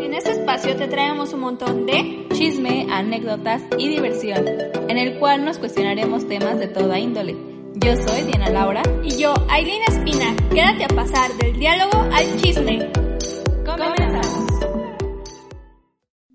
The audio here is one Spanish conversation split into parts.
En este espacio te traemos un montón de chisme, anécdotas y diversión, en el cual nos cuestionaremos temas de toda índole. Yo soy Diana Laura y yo, Aileen Espina. Quédate a pasar del diálogo al chisme. Comenzamos.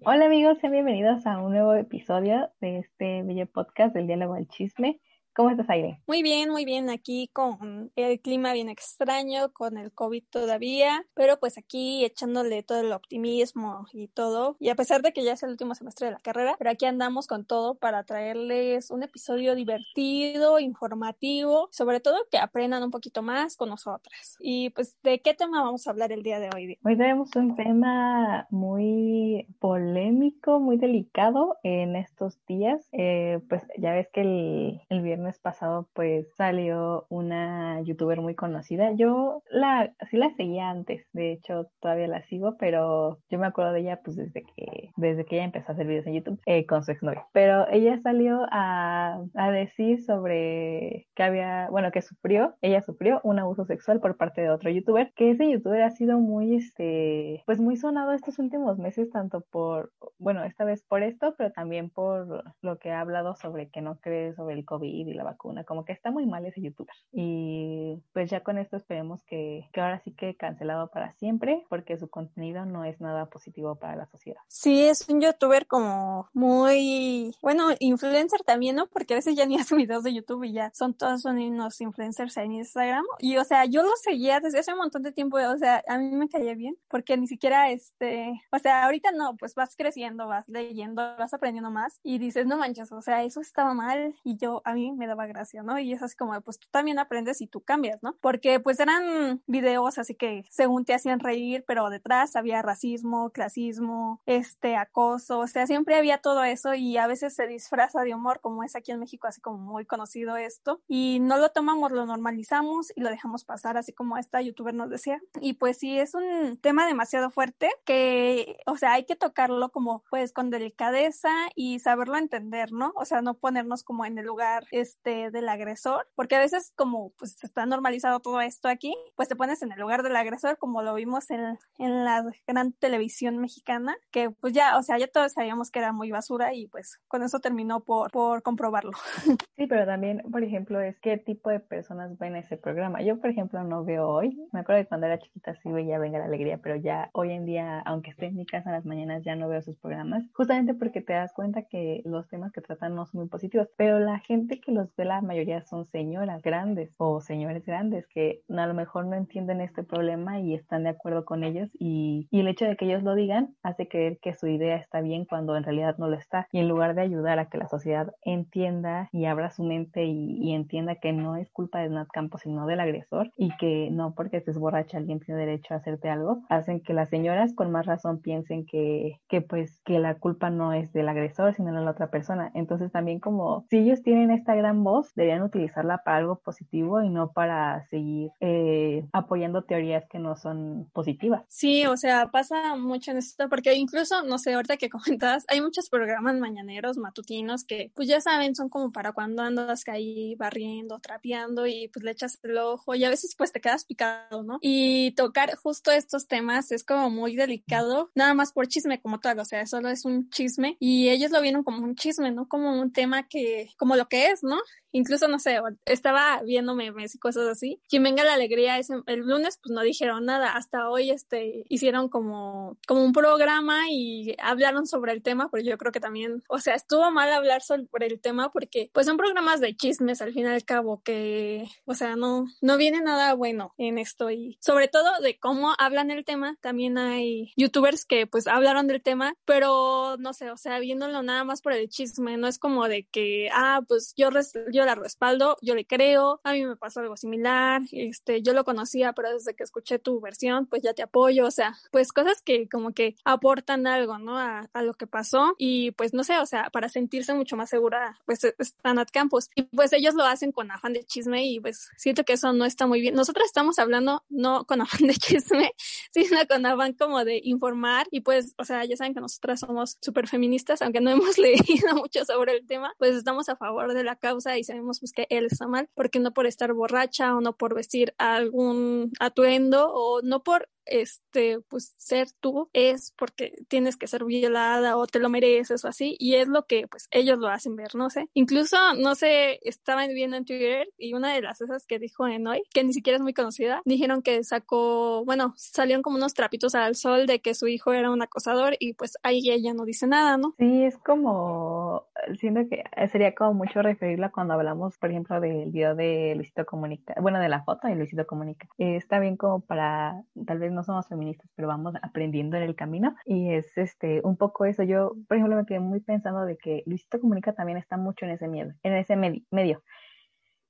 Hola amigos, sean bienvenidos a un nuevo episodio de este bello podcast del diálogo al chisme. ¿Cómo estás, Aire? Muy bien, muy bien. Aquí con el clima bien extraño, con el COVID todavía, pero pues aquí echándole todo el optimismo y todo. Y a pesar de que ya es el último semestre de la carrera, pero aquí andamos con todo para traerles un episodio divertido, informativo, sobre todo que aprendan un poquito más con nosotras. Y pues, ¿de qué tema vamos a hablar el día de hoy? Hoy tenemos un tema muy polémico, muy delicado en estos días. Eh, pues ya ves que el, el viernes pasado pues salió una youtuber muy conocida. Yo la sí la seguía antes, de hecho todavía la sigo, pero yo me acuerdo de ella pues desde que desde que ella empezó a hacer videos en YouTube eh, con su exnovio. Pero ella salió a, a decir sobre que había, bueno, que sufrió, ella sufrió un abuso sexual por parte de otro youtuber, que ese youtuber ha sido muy este pues muy sonado estos últimos meses tanto por bueno, esta vez por esto, pero también por lo que ha hablado sobre que no cree sobre el COVID la vacuna, como que está muy mal ese youtuber. Y pues ya con esto esperemos que, que ahora sí que cancelado para siempre, porque su contenido no es nada positivo para la sociedad. Sí, es un youtuber como muy, bueno, influencer también, ¿no? Porque a veces ya ni hace videos de YouTube y ya son todos unos influencers en Instagram. Y o sea, yo lo seguía desde hace un montón de tiempo, o sea, a mí me caía bien, porque ni siquiera este, o sea, ahorita no, pues vas creciendo, vas leyendo, vas aprendiendo más y dices, no manches, o sea, eso estaba mal y yo, a mí me daba gracia, ¿no? Y es así como, pues tú también aprendes y tú cambias, ¿no? Porque pues eran videos así que según te hacían reír, pero detrás había racismo, clasismo, este, acoso, o sea, siempre había todo eso y a veces se disfraza de humor, como es aquí en México, así como muy conocido esto, y no lo tomamos, lo normalizamos y lo dejamos pasar, así como esta youtuber nos decía. Y pues sí, es un tema demasiado fuerte que, o sea, hay que tocarlo como pues con delicadeza y saberlo entender, ¿no? O sea, no ponernos como en el lugar, este, del agresor, porque a veces como pues está normalizado todo esto aquí, pues te pones en el lugar del agresor como lo vimos en, en la gran televisión mexicana, que pues ya, o sea, ya todos sabíamos que era muy basura y pues con eso terminó por, por comprobarlo. Sí, pero también, por ejemplo, es qué tipo de personas ven ese programa. Yo, por ejemplo, no veo hoy. Me acuerdo que cuando era chiquita sí veía Venga la Alegría, pero ya hoy en día, aunque esté en mi casa en las mañanas, ya no veo sus programas, justamente porque te das cuenta que los temas que tratan no son muy positivos, pero la gente que los ve, la mayoría son señoras grandes o señores grandes que a lo mejor no entienden este problema y están de acuerdo con ellos y, y el hecho de que ellos lo digan hace creer que su idea está bien cuando en realidad no lo está y en lugar de ayudar a que la sociedad entienda y abra su mente y, y entienda que no es culpa de Nat Campos sino del agresor y que no porque estés borracha alguien tiene derecho a hacerte algo, hacen que las señoras con más razón piensen que, que pues que la culpa no es del agresor sino de la otra persona. Entonces también como si ellos tienen esta gran voz, deberían utilizarla para algo positivo y no para seguir eh, apoyando teorías que no son positivas. Sí, o sea, pasa mucho en esto, porque incluso, no sé, ahorita que comentas, hay muchos programas mañaneros, matutinos, que pues ya saben, son como para cuando andas ahí barriendo, trapeando y pues le echas el ojo y a veces pues te quedas picado, ¿no? Y tocar justo estos temas es como muy delicado, nada más por chisme como tal, o sea, solo es un chisme y ellos lo vieron como un chisme, ¿no? Como un tema que, como lo que es, ¿no? Incluso, no sé, estaba viendo memes y cosas así. Quien venga la alegría ese, el lunes, pues no dijeron nada. Hasta hoy, este, hicieron como, como un programa y hablaron sobre el tema, pero yo creo que también, o sea, estuvo mal hablar sobre el tema porque, pues son programas de chismes al fin y al cabo que, o sea, no, no viene nada bueno en esto y sobre todo de cómo hablan el tema. También hay youtubers que, pues, hablaron del tema, pero no sé, o sea, viéndolo nada más por el chisme, no es como de que, ah, pues yo, yo yo la respaldo, yo le creo, a mí me pasó algo similar, este, yo lo conocía, pero desde que escuché tu versión, pues ya te apoyo, o sea, pues cosas que como que aportan algo, ¿no? A, a lo que pasó y pues no sé, o sea, para sentirse mucho más segura, pues están at campus y pues ellos lo hacen con afán de chisme y pues siento que eso no está muy bien. Nosotros estamos hablando no con afán de chisme, sino con afán como de informar y pues, o sea, ya saben que nosotras somos súper feministas, aunque no hemos leído mucho sobre el tema, pues estamos a favor de la causa y sabemos pues que él está mal, porque no por estar borracha o no por vestir algún atuendo o no por este, pues ser tú es porque tienes que ser violada o te lo mereces o así, y es lo que pues ellos lo hacen ver, no sé. Incluso, no sé, estaban viendo en Twitter y una de las esas que dijo en hoy, que ni siquiera es muy conocida, dijeron que sacó, bueno, salieron como unos trapitos al sol de que su hijo era un acosador y pues ahí ella no dice nada, ¿no? Sí, es como, siento que sería como mucho referirla cuando hablamos, por ejemplo, del video de Luisito Comunica, bueno, de la foto de Luisito Comunica. Eh, está bien como para, tal vez no somos feministas, pero vamos aprendiendo en el camino y es este un poco eso. Yo, por ejemplo, me quedé muy pensando de que Luisito Comunica también está mucho en ese miedo, en ese medio.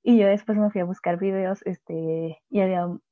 Y yo después me fui a buscar videos, este, y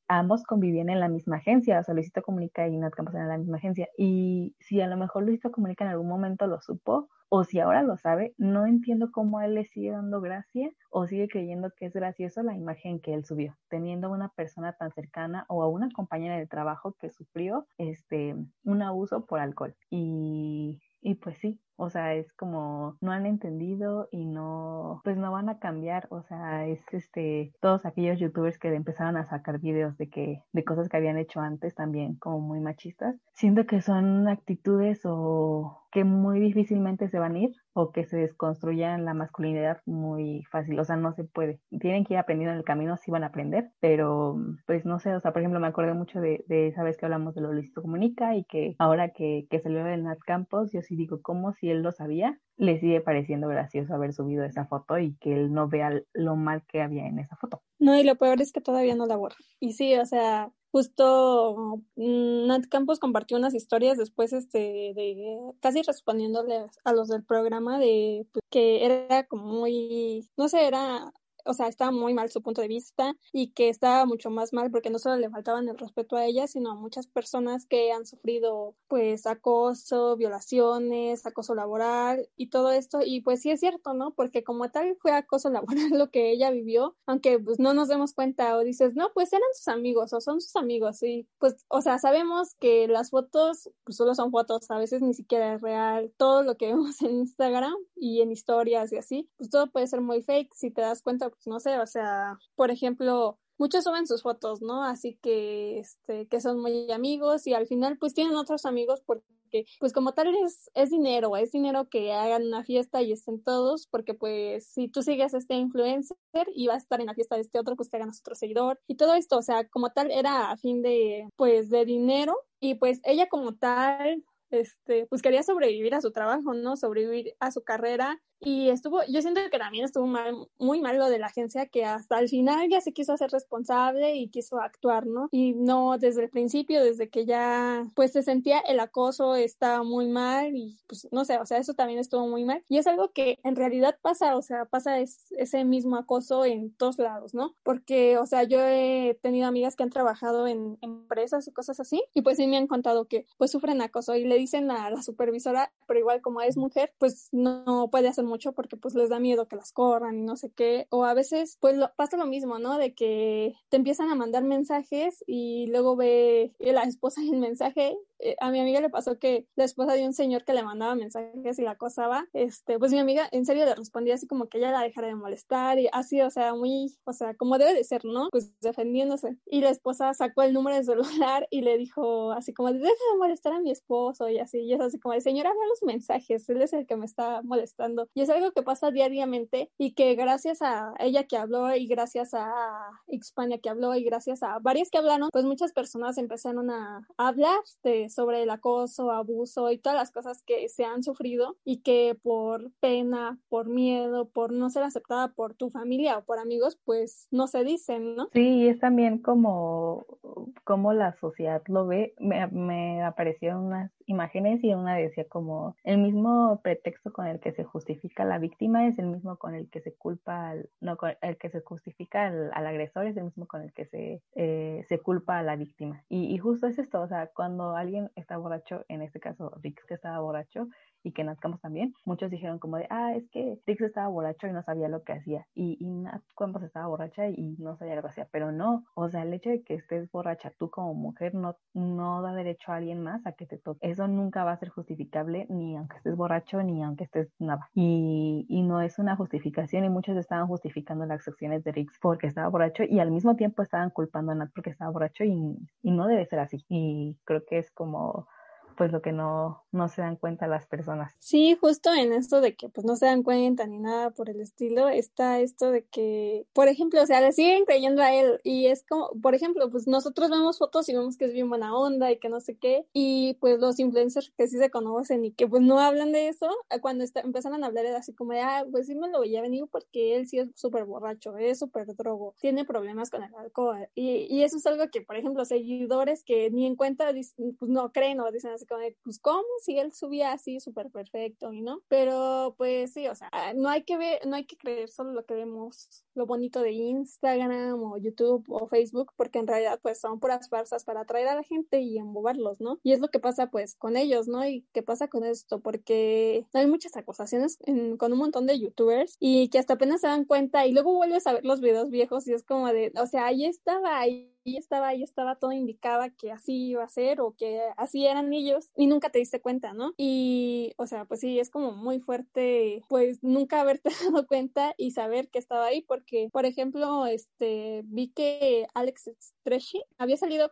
ambos convivían en la misma agencia, o sea, Luisito Comunica y Nat Campos en la misma agencia. Y si a lo mejor Luisito Comunica en algún momento lo supo, o si ahora lo sabe, no entiendo cómo él le sigue dando gracia o sigue creyendo que es gracioso la imagen que él subió, teniendo a una persona tan cercana o a una compañera de trabajo que sufrió este un abuso por alcohol. Y, y pues sí, o sea, es como no han entendido y no, pues no van a cambiar. O sea, es este, todos aquellos youtubers que empezaron a sacar videos de que, de cosas que habían hecho antes también como muy machistas. Siento que son actitudes o que muy difícilmente se van a ir o que se desconstruyan la masculinidad muy fácil, o sea, no se puede. Tienen que ir aprendiendo en el camino, sí van a aprender, pero pues no sé, o sea, por ejemplo, me acordé mucho de, de esa vez que hablamos de lo listo comunica y que ahora que, que salió del Nat Campos, yo sí digo, ¿cómo si él lo sabía? Le sigue pareciendo gracioso haber subido esa foto y que él no vea lo mal que había en esa foto. No, y lo peor es que todavía no la borra. Y sí, o sea, justo mm, Nat Campos compartió unas historias después este de casi respondiéndole a los del programa de pues, que era como muy no sé era o sea, estaba muy mal su punto de vista y que estaba mucho más mal porque no solo le faltaban el respeto a ella, sino a muchas personas que han sufrido pues acoso, violaciones, acoso laboral y todo esto. Y pues sí es cierto, ¿no? Porque como tal fue acoso laboral lo que ella vivió, aunque pues no nos demos cuenta o dices, no, pues eran sus amigos o son sus amigos. Y pues, o sea, sabemos que las fotos pues solo son fotos, a veces ni siquiera es real. Todo lo que vemos en Instagram y en historias y así, pues todo puede ser muy fake. Si te das cuenta, pues, no sé, o sea, por ejemplo, muchos suben sus fotos, ¿no? Así que, este, que son muy amigos y al final pues tienen otros amigos porque pues como tal es, es dinero, es dinero que hagan una fiesta y estén todos, porque pues si tú sigues a este influencer y vas a estar en la fiesta de este otro, pues te ganas otro seguidor y todo esto, o sea, como tal era a fin de pues de dinero y pues ella como tal este, pues quería sobrevivir a su trabajo, ¿no? Sobrevivir a su carrera y estuvo, yo siento que también estuvo mal, muy mal lo de la agencia que hasta el final ya se quiso hacer responsable y quiso actuar, ¿no? Y no desde el principio, desde que ya pues se sentía el acoso estaba muy mal y pues no sé, o sea, eso también estuvo muy mal. Y es algo que en realidad pasa, o sea, pasa ese mismo acoso en todos lados, ¿no? Porque, o sea, yo he tenido amigas que han trabajado en empresas y cosas así y pues sí me han contado que pues sufren acoso y le dicen a la supervisora, pero igual como es mujer, pues no puede hacer mucho porque pues les da miedo que las corran y no sé qué. O a veces pues pasa lo mismo, ¿no? De que te empiezan a mandar mensajes y luego ve la esposa el mensaje eh, a mi amiga le pasó que la esposa de un señor que le mandaba mensajes y la acosaba, este, pues mi amiga en serio le respondía así como que ella la dejara de molestar y así, o sea, muy, o sea, como debe de ser, ¿no? Pues defendiéndose. Y la esposa sacó el número de celular y le dijo así como, deja de molestar a mi esposo y así, y es así como, el señor habla los mensajes, él es el que me está molestando. Y es algo que pasa diariamente y que gracias a ella que habló y gracias a Hispania que habló y gracias a varias que hablaron, pues muchas personas empezaron a hablar de sobre el acoso, abuso y todas las cosas que se han sufrido y que por pena, por miedo, por no ser aceptada por tu familia o por amigos, pues no se dicen, ¿no? Sí, es también como, como la sociedad lo ve. Me, me aparecieron unas imágenes y una decía como el mismo pretexto con el que se justifica la víctima es el mismo con el que se culpa, al, no, con el que se justifica al, agresor es el mismo con el que se, eh, se culpa a la víctima. Y, y justo es esto, o sea, cuando alguien está borracho, en este caso Rick que estaba borracho, y que Nat Campos también, muchos dijeron como de, ah, es que Rix estaba borracho y no sabía lo que hacía. Y, y Nat Campos estaba borracha y no sabía lo que hacía. Pero no, o sea, el hecho de que estés borracha tú como mujer no, no da derecho a alguien más a que te toque. Eso nunca va a ser justificable ni aunque estés borracho ni aunque estés nada. Y, y no es una justificación y muchos estaban justificando las acciones de Rix porque estaba borracho y al mismo tiempo estaban culpando a Nat porque estaba borracho y, y no debe ser así. Y creo que es como pues lo que no, no se dan cuenta las personas. Sí, justo en esto de que pues no se dan cuenta ni nada por el estilo, está esto de que, por ejemplo, o sea, le siguen creyendo a él y es como, por ejemplo, pues nosotros vemos fotos y vemos que es bien buena onda y que no sé qué, y pues los influencers que sí se conocen y que pues no hablan de eso, cuando está, empezaron a hablar era así como de, ah, pues sí me lo veía venir porque él sí es súper borracho, es súper drogo, tiene problemas con el alcohol, y, y eso es algo que, por ejemplo, seguidores que ni en cuenta pues no creen o dicen así pues, ¿cómo? Si él subía así súper perfecto, y no? Pero, pues sí, o sea, no hay que ver, no hay que creer solo lo que vemos, lo bonito de Instagram o YouTube o Facebook, porque en realidad, pues, son puras farsas para atraer a la gente y embobarlos, ¿no? Y es lo que pasa, pues, con ellos, ¿no? Y qué pasa con esto, porque hay muchas acusaciones con un montón de YouTubers y que hasta apenas se dan cuenta y luego vuelves a ver los videos viejos y es como de, o sea, ahí estaba, ahí estaba, ahí estaba todo indicaba que así iba a ser o que así eran ellos y nunca te diste cuenta, ¿no? Y, o sea, pues sí, es como muy fuerte, pues nunca haberte dado cuenta y saber que estaba ahí, porque, por ejemplo, este, vi que Alex Stretchy había salido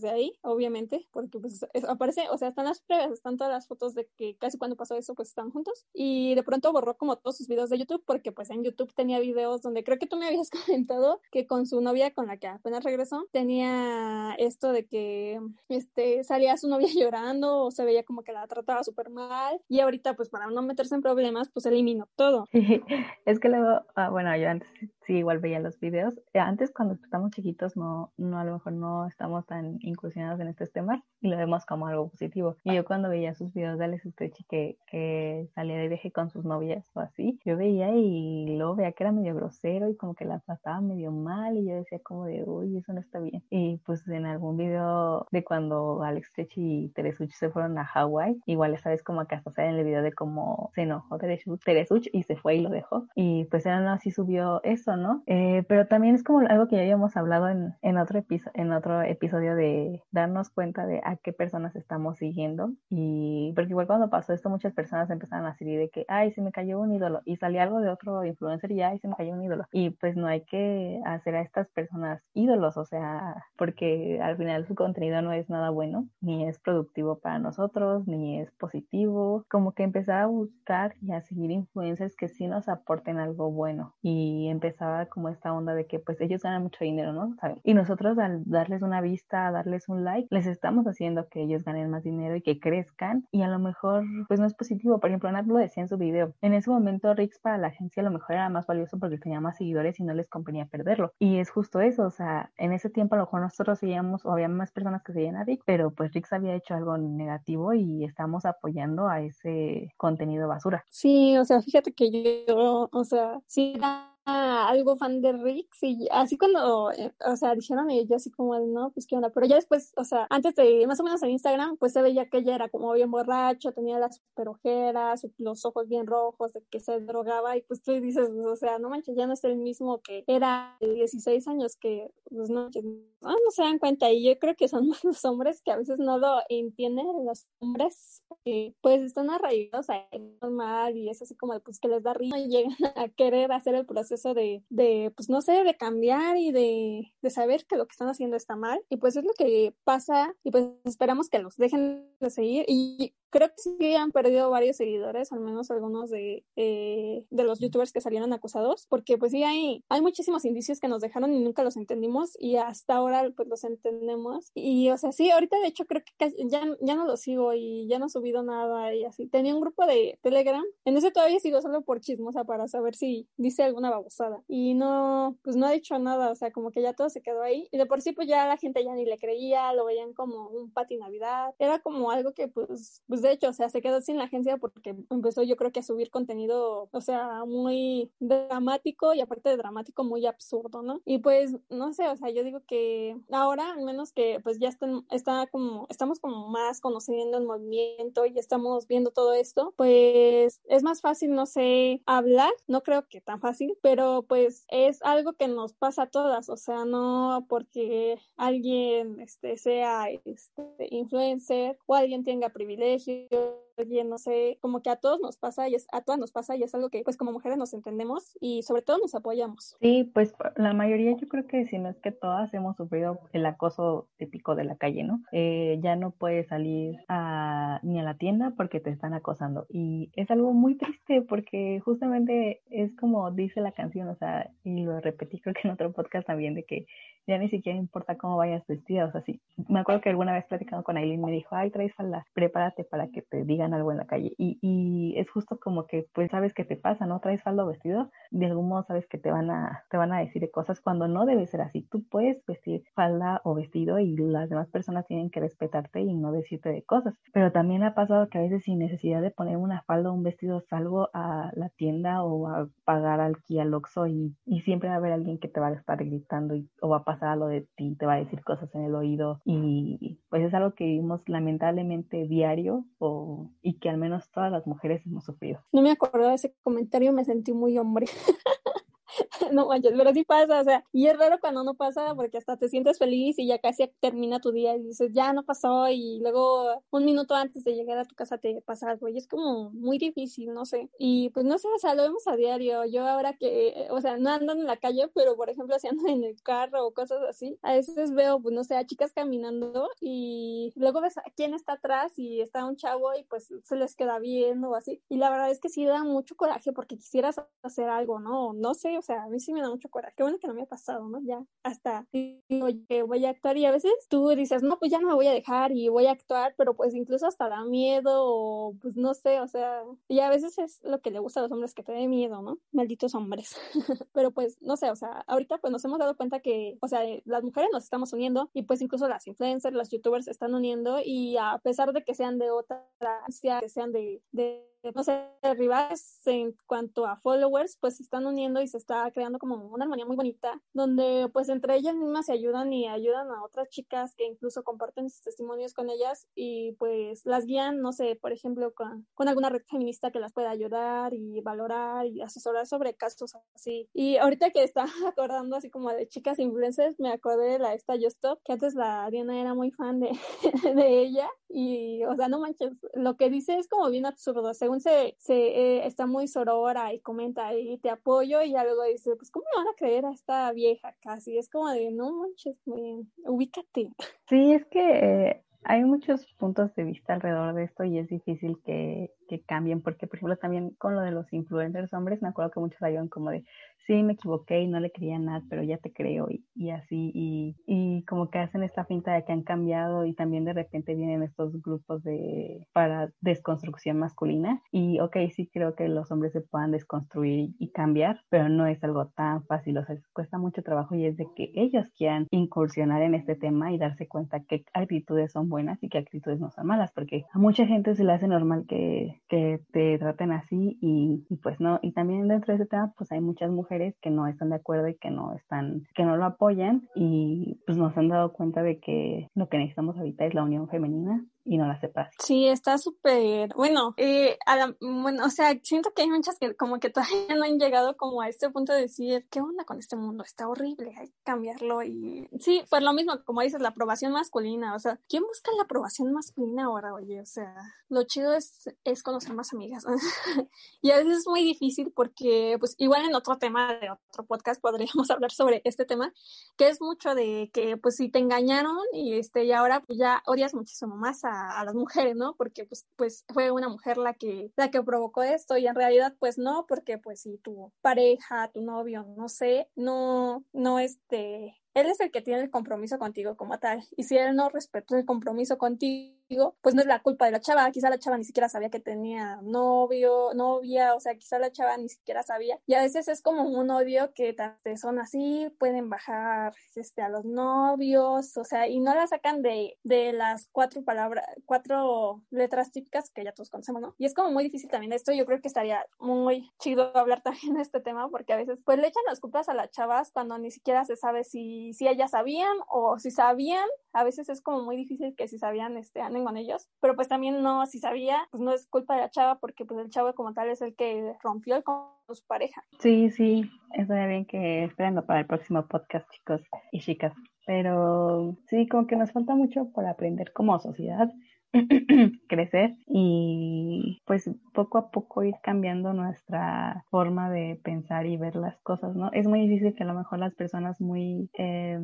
de ahí, obviamente, porque pues aparece, o sea, están las pruebas, están todas las fotos de que casi cuando pasó eso, pues están juntos y de pronto borró como todos sus videos de YouTube, porque pues en YouTube tenía videos donde creo que tú me habías comentado que con su novia con la que apenas regresó, tenía esto de que este salía su novia llorando o se veía como que la trataba súper mal y ahorita pues para no meterse en problemas pues eliminó todo. es que luego, ah, bueno, yo antes sí igual veía los videos. Eh, antes cuando estamos chiquitos no, no a lo mejor no estamos tan incursionados en estos temas y lo vemos como algo positivo. Y yo cuando veía sus videos de Alex Stretchy que, que salía de viaje con sus novias o así, yo veía y luego veía que era medio grosero y como que la trataba medio mal y yo decía como de, uy, eso no está bien y pues en algún video de cuando Alex Stretchy y Teresuch se fueron a Hawái, igual esa vez como que hasta en el video de cómo se enojó Teresuch y se fue y lo dejó. Y pues era así subió eso, ¿no? Eh, pero también es como algo que ya habíamos hablado en, en, otro en otro episodio de darnos cuenta de a qué personas estamos siguiendo. Y porque igual cuando pasó esto muchas personas empezaron a decir de que, ay, se me cayó un ídolo. Y salía algo de otro influencer y, ay, se me cayó un ídolo. Y pues no hay que hacer a estas personas ídolos, o sea, porque al final su contenido no es nada bueno, ni es productivo para nosotros, ni es positivo. Como que empezaba a buscar y a seguir influencers que sí nos aporten algo bueno. Y como esta onda de que pues ellos ganan mucho dinero, ¿no? Y nosotros al darles una vista, darles un like, les estamos haciendo que ellos ganen más dinero y que crezcan. Y a lo mejor pues no es positivo. Por ejemplo, Nat lo decía en su video. En ese momento Rix para la agencia a lo mejor era más valioso porque tenía más seguidores y no les convenía perderlo. Y es justo eso, o sea, en ese tiempo a lo mejor nosotros seguíamos o había más personas que seguían a Rick, pero pues Rick había hecho algo negativo y estamos apoyando a ese contenido basura. Sí, o sea, fíjate que yo, o sea, sí algo fan de Rix y así cuando, eh, o sea, dijeron y yo así como, no, pues qué onda, pero ya después, o sea, antes de, más o menos en Instagram, pues se veía que ella era como bien borracho, tenía las super ojeras, los ojos bien rojos, de que se drogaba y pues tú dices, o sea, no manches, ya no es el mismo que era de 16 años que, pues no, no, se dan cuenta y yo creo que son los hombres que a veces no lo entienden los hombres que pues están arraigados a normal y es así como pues que les da risa y llegan a querer hacer el proceso eso de, de, pues no sé, de cambiar y de, de saber que lo que están haciendo está mal. Y pues es lo que pasa y pues esperamos que los dejen de seguir. Y creo que sí han perdido varios seguidores, al menos algunos de, eh, de los youtubers que salieron acusados, porque pues sí hay, hay muchísimos indicios que nos dejaron y nunca los entendimos y hasta ahora pues los entendemos. Y o sea, sí, ahorita de hecho creo que ya, ya no lo sigo y ya no he subido nada y así. Tenía un grupo de Telegram, en ese todavía sigo solo por chismosa para saber si dice alguna babosada. Y no, pues no ha dicho nada, o sea, como que ya todo se quedó ahí. Y de por sí pues ya la gente ya ni le creía, lo veían como un pati navidad. Era como algo que pues, pues de hecho, o sea, se quedó sin la agencia porque empezó yo creo que a subir contenido, o sea, muy dramático y aparte de dramático, muy absurdo, ¿no? Y pues, no sé, o sea, yo digo que ahora, al menos que pues ya están, está como, estamos como más conociendo el movimiento y estamos viendo todo esto, pues es más fácil, no sé, hablar, no creo que tan fácil, pero pues es algo que nos pasa a todas, o sea, no porque alguien este, sea este, influencer o alguien tenga privilegios you. Alguien, no sé, como que a todos nos pasa y es, a todas nos pasa y es algo que pues como mujeres nos entendemos y sobre todo nos apoyamos. Sí, pues la mayoría yo creo que si no es que todas hemos sufrido el acoso típico de la calle, ¿no? Eh, ya no puedes salir a, ni a la tienda porque te están acosando y es algo muy triste porque justamente es como dice la canción, o sea, y lo repetí creo que en otro podcast también de que ya ni siquiera importa cómo vayas vestida, o sea, sí, me acuerdo que alguna vez platicando con Aileen me dijo, ay, traes falda, prepárate para que te digan algo en la calle. Y, es justo como que, pues, sabes qué te pasa, ¿no? Traes falda o vestido, de algún modo sabes que te van a, te van a decir cosas cuando no debe ser así. Tú puedes vestir falda o vestido y las demás personas tienen que respetarte y no decirte de cosas. Pero también ha pasado que a veces sin necesidad de poner una falda o un vestido salgo a la tienda o a pagar al Kia Loxo y, y siempre va a haber alguien que te va a estar gritando y, o va a pasar a lo de ti, te va a decir cosas en el oído y pues es algo que vivimos lamentablemente diario o, y que al menos todas las mujeres hemos sufrido. No me acuerdo de ese comentario, me sentí muy hombre. no manches, pero sí pasa, o sea, y es raro cuando no pasa porque hasta te sientes feliz y ya casi termina tu día y dices, ya no pasó y luego un minuto antes de llegar a tu casa te pasa algo y es como muy difícil, no sé. Y pues no sé, o sea, lo vemos a diario. Yo ahora que, o sea, no ando en la calle, pero por ejemplo, si ando en el carro o cosas así, a veces veo, pues no sé, a chicas caminando y luego ves a quién está atrás y está un chavo y pues se les queda viendo o así. Y la verdad es que sí da mucho coraje porque quisieras hacer algo, ¿no? No sé, o sea, a mí sí me da mucho coraje. Qué bueno que no me ha pasado, ¿no? Ya hasta digo que voy a actuar y a veces tú dices, no, pues ya no me voy a dejar y voy a actuar, pero pues incluso hasta da miedo o pues no sé, o sea, y a veces es lo que le gusta a los hombres que te dé miedo, ¿no? Malditos hombres. pero pues no sé, o sea, ahorita pues nos hemos dado cuenta que, o sea, las mujeres nos estamos uniendo y pues incluso las influencers, las youtubers se están uniendo y a pesar de que sean de otra que sean de, de no sé, rivales en cuanto a followers, pues se están uniendo y se está creando como una armonía muy bonita, donde pues entre ellas mismas se ayudan y ayudan a otras chicas que incluso comparten sus testimonios con ellas y pues las guían, no sé, por ejemplo, con, con alguna red feminista que las pueda ayudar y valorar y asesorar sobre casos así. Y ahorita que estaba acordando así como de chicas influencers, me acordé de la esta Justop, que antes la Diana era muy fan de, de ella y, o sea, no manches, lo que dice es como bien absurdo, según se, se eh, está muy sorora y comenta y te apoyo y luego dice, pues, ¿cómo me van a creer a esta vieja casi? Es como de, no manches, ubícate. Sí, es que eh, hay muchos puntos de vista alrededor de esto y es difícil que, que cambien, porque por ejemplo también con lo de los influencers hombres, me acuerdo que muchos habían como de, sí, me equivoqué y no le quería nada, pero ya te creo y, y así, y, y, como que hacen esta finta de que han cambiado y también de repente vienen estos grupos de para desconstrucción masculina y ok, sí creo que los hombres se puedan desconstruir y cambiar, pero no es algo tan fácil, o sea, cuesta mucho trabajo y es de que ellos quieran incursionar en este tema y darse cuenta qué actitudes son buenas y qué actitudes no son malas, porque a mucha gente se le hace normal que, que te traten así y, y pues no, y también dentro de ese tema pues hay muchas mujeres que no están de acuerdo y que no están, que no lo apoyan y pues nos han dado cuenta de que lo que necesitamos ahorita es la unión femenina y no la sepas. Sí, está súper, bueno, eh, bueno, o sea, siento que hay muchas que como que todavía no han llegado como a este punto de decir, ¿qué onda con este mundo? Está horrible, hay que cambiarlo y sí, pues lo mismo, como dices, la aprobación masculina, o sea, ¿quién busca la aprobación masculina ahora, oye? O sea, lo chido es, es conocer más amigas y a veces es muy difícil porque, pues igual en otro tema de otro podcast podríamos hablar sobre este tema, que es mucho de que, pues si te engañaron y este, y ahora pues ya odias muchísimo más a a, las mujeres, ¿no? Porque pues, pues fue una mujer la que, la que provocó esto y en realidad pues no, porque pues si tu pareja, tu novio, no sé, no, no este, él es el que tiene el compromiso contigo como tal y si él no respetó el compromiso contigo, digo, pues no es la culpa de la chava, quizá la chava ni siquiera sabía que tenía novio, novia, o sea, quizá la chava ni siquiera sabía. Y a veces es como un odio que son así, pueden bajar este, a los novios, o sea, y no la sacan de, de las cuatro palabras, cuatro letras típicas que ya todos conocemos, ¿no? Y es como muy difícil también esto, yo creo que estaría muy chido hablar también de este tema, porque a veces pues le echan las culpas a las chavas cuando ni siquiera se sabe si, si ellas sabían o si sabían, a veces es como muy difícil que si sabían, este, anden con ellos, pero pues también no, si sabía, pues no es culpa de la chava, porque pues el chavo como tal es el que rompió el con su pareja. Sí, sí, estaría bien que esperando para el próximo podcast, chicos y chicas. Pero sí, como que nos falta mucho por aprender como sociedad crecer y pues poco a poco ir cambiando nuestra forma de pensar y ver las cosas, ¿no? Es muy difícil que a lo mejor las personas muy, eh,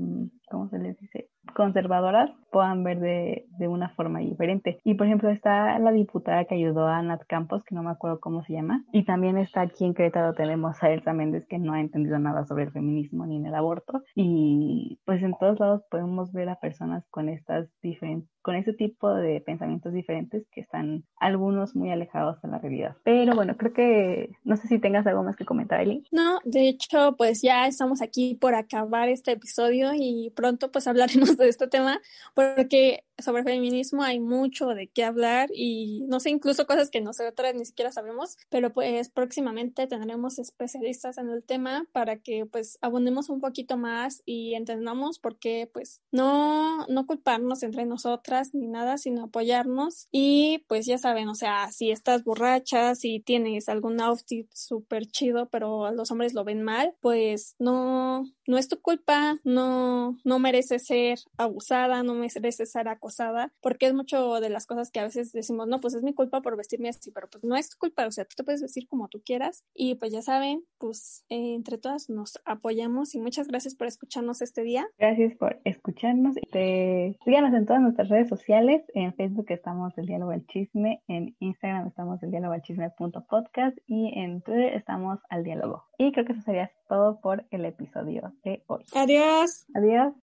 ¿cómo se les dice? conservadoras puedan ver de, de, una forma diferente. Y por ejemplo está la diputada que ayudó a Nat Campos, que no me acuerdo cómo se llama, y también está aquí en Querétaro tenemos a Elsa Méndez, que no ha entendido nada sobre el feminismo ni en el aborto. Y pues en todos lados podemos ver a personas con estas diferentes con ese tipo de pensamientos diferentes que están algunos muy alejados de la realidad. Pero bueno, creo que no sé si tengas algo más que comentar, Eli. No, de hecho, pues ya estamos aquí por acabar este episodio y pronto pues hablaremos de este tema porque sobre feminismo hay mucho de qué hablar y no sé, incluso cosas que nosotras ni siquiera sabemos, pero pues próximamente tendremos especialistas en el tema para que pues abundemos un poquito más y entendamos por qué pues no, no culparnos entre nosotras ni nada, sino apoyarnos. Y pues ya saben, o sea, si estás borracha, si tienes algún outfit súper chido, pero los hombres lo ven mal, pues no, no es tu culpa, no, no mereces ser abusada, no mereces ser acosada, porque es mucho de las cosas que a veces decimos, no, pues es mi culpa por vestirme así, pero pues no es tu culpa, o sea, tú te puedes vestir como tú quieras y pues ya saben, pues eh, entre todas nos apoyamos y muchas gracias por escucharnos este día. Gracias por escucharnos. Te... Síganos en todas nuestras redes sociales, en Facebook estamos el diálogo al chisme, en Instagram estamos el diálogo al chisme punto podcast y en Twitter estamos al diálogo. Y creo que eso sería todo por el episodio de hoy. Adiós. Adiós.